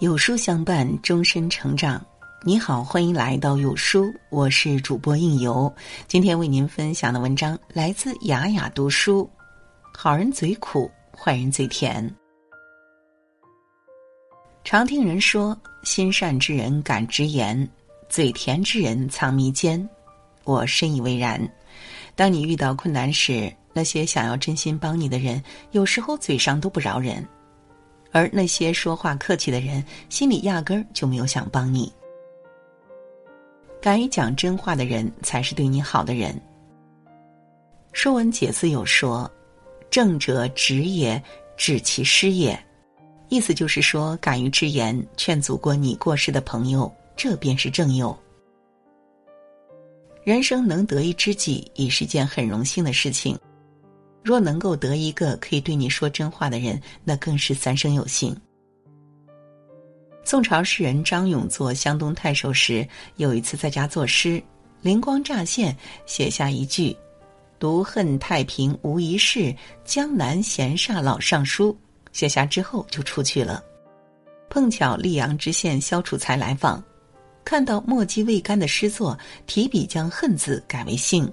有书相伴，终身成长。你好，欢迎来到有书，我是主播应由。今天为您分享的文章来自雅雅读书。好人嘴苦，坏人嘴甜。常听人说，心善之人敢直言，嘴甜之人藏迷奸。我深以为然。当你遇到困难时，那些想要真心帮你的人，有时候嘴上都不饶人。而那些说话客气的人，心里压根儿就没有想帮你。敢于讲真话的人，才是对你好的人。《说文解字》有说：“正者直也，指其失也。”意思就是说，敢于直言劝阻过你过失的朋友，这便是正友。人生能得一知己，已是件很荣幸的事情。若能够得一个可以对你说真话的人，那更是三生有幸。宋朝诗人张永做湘东太守时，有一次在家作诗，灵光乍现，写下一句：“独恨太平无一事，江南闲煞老尚书。”写下之后就出去了。碰巧溧阳知县萧楚才来访，看到墨迹未干的诗作，提笔将“恨”字改为“幸”。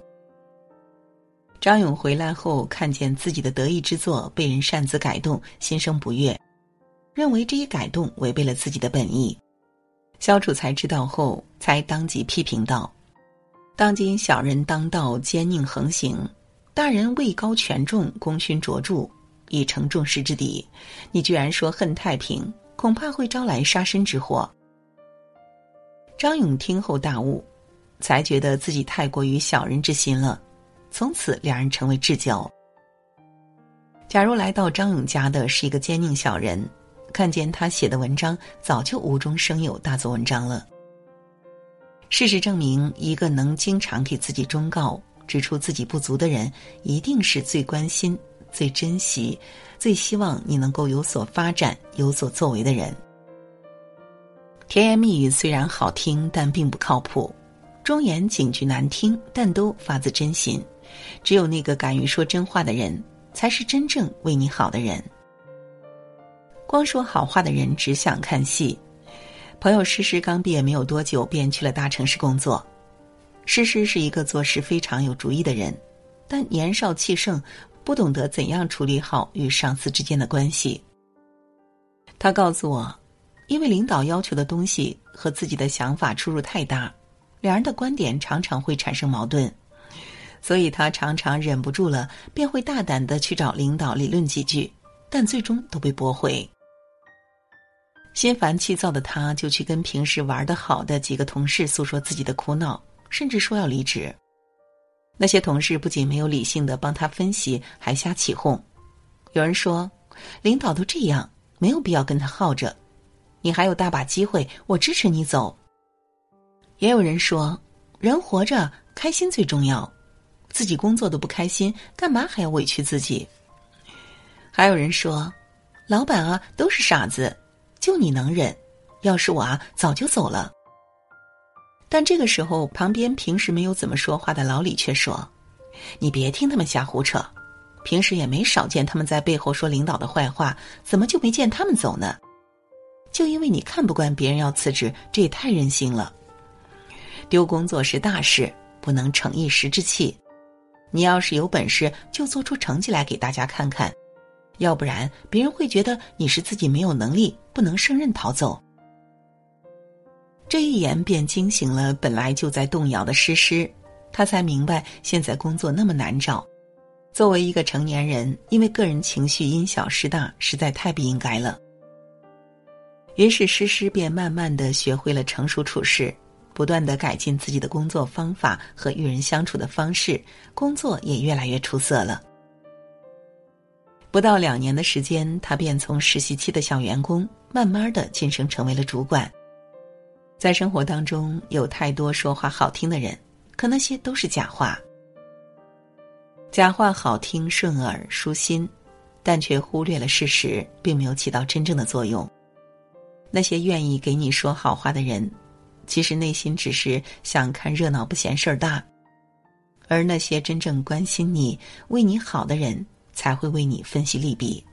张勇回来后，看见自己的得意之作被人擅自改动，心生不悦，认为这一改动违背了自己的本意。萧楚才知道后，才当即批评道：“当今小人当道，奸佞横行；大人位高权重，功勋卓著，已成众矢之的。你居然说恨太平，恐怕会招来杀身之祸。”张勇听后大悟，才觉得自己太过于小人之心了。从此，两人成为至交。假如来到张勇家的是一个奸佞小人，看见他写的文章，早就无中生有，大做文章了。事实证明，一个能经常给自己忠告、指出自己不足的人，一定是最关心、最珍惜、最希望你能够有所发展、有所作为的人。甜言蜜语虽然好听，但并不靠谱；忠言警句难听，但都发自真心。只有那个敢于说真话的人，才是真正为你好的人。光说好话的人只想看戏。朋友诗诗刚毕业没有多久，便去了大城市工作。诗诗是一个做事非常有主意的人，但年少气盛，不懂得怎样处理好与上司之间的关系。他告诉我，因为领导要求的东西和自己的想法出入太大，两人的观点常常会产生矛盾。所以他常常忍不住了，便会大胆的去找领导理论几句，但最终都被驳回。心烦气躁的他，就去跟平时玩的好的几个同事诉说自己的苦恼，甚至说要离职。那些同事不仅没有理性的帮他分析，还瞎起哄。有人说：“领导都这样，没有必要跟他耗着，你还有大把机会，我支持你走。”也有人说：“人活着，开心最重要。”自己工作都不开心，干嘛还要委屈自己？还有人说，老板啊都是傻子，就你能忍，要是我啊早就走了。但这个时候，旁边平时没有怎么说话的老李却说：“你别听他们瞎胡扯，平时也没少见他们在背后说领导的坏话，怎么就没见他们走呢？就因为你看不惯别人要辞职，这也太任性了。丢工作是大事，不能逞一时之气。”你要是有本事，就做出成绩来给大家看看，要不然别人会觉得你是自己没有能力，不能胜任逃走。这一言便惊醒了本来就在动摇的诗诗，他才明白现在工作那么难找。作为一个成年人，因为个人情绪因小失大，实在太不应该了。于是诗诗便慢慢的学会了成熟处事。不断的改进自己的工作方法和与人相处的方式，工作也越来越出色了。不到两年的时间，他便从实习期的小员工，慢慢的晋升成为了主管。在生活当中，有太多说话好听的人，可那些都是假话。假话好听顺耳舒心，但却忽略了事实，并没有起到真正的作用。那些愿意给你说好话的人。其实内心只是想看热闹，不嫌事儿大。而那些真正关心你、为你好的人，才会为你分析利弊。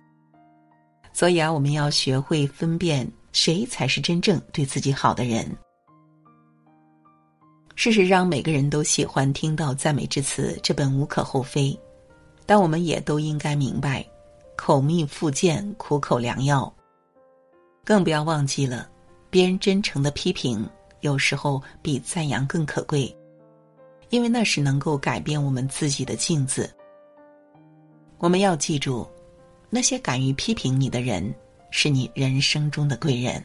所以啊，我们要学会分辨谁才是真正对自己好的人。事实上，每个人都喜欢听到赞美之词，这本无可厚非。但我们也都应该明白，口蜜腹剑，苦口良药。更不要忘记了，别人真诚的批评，有时候比赞扬更可贵，因为那是能够改变我们自己的镜子。我们要记住，那些敢于批评你的人，是你人生中的贵人。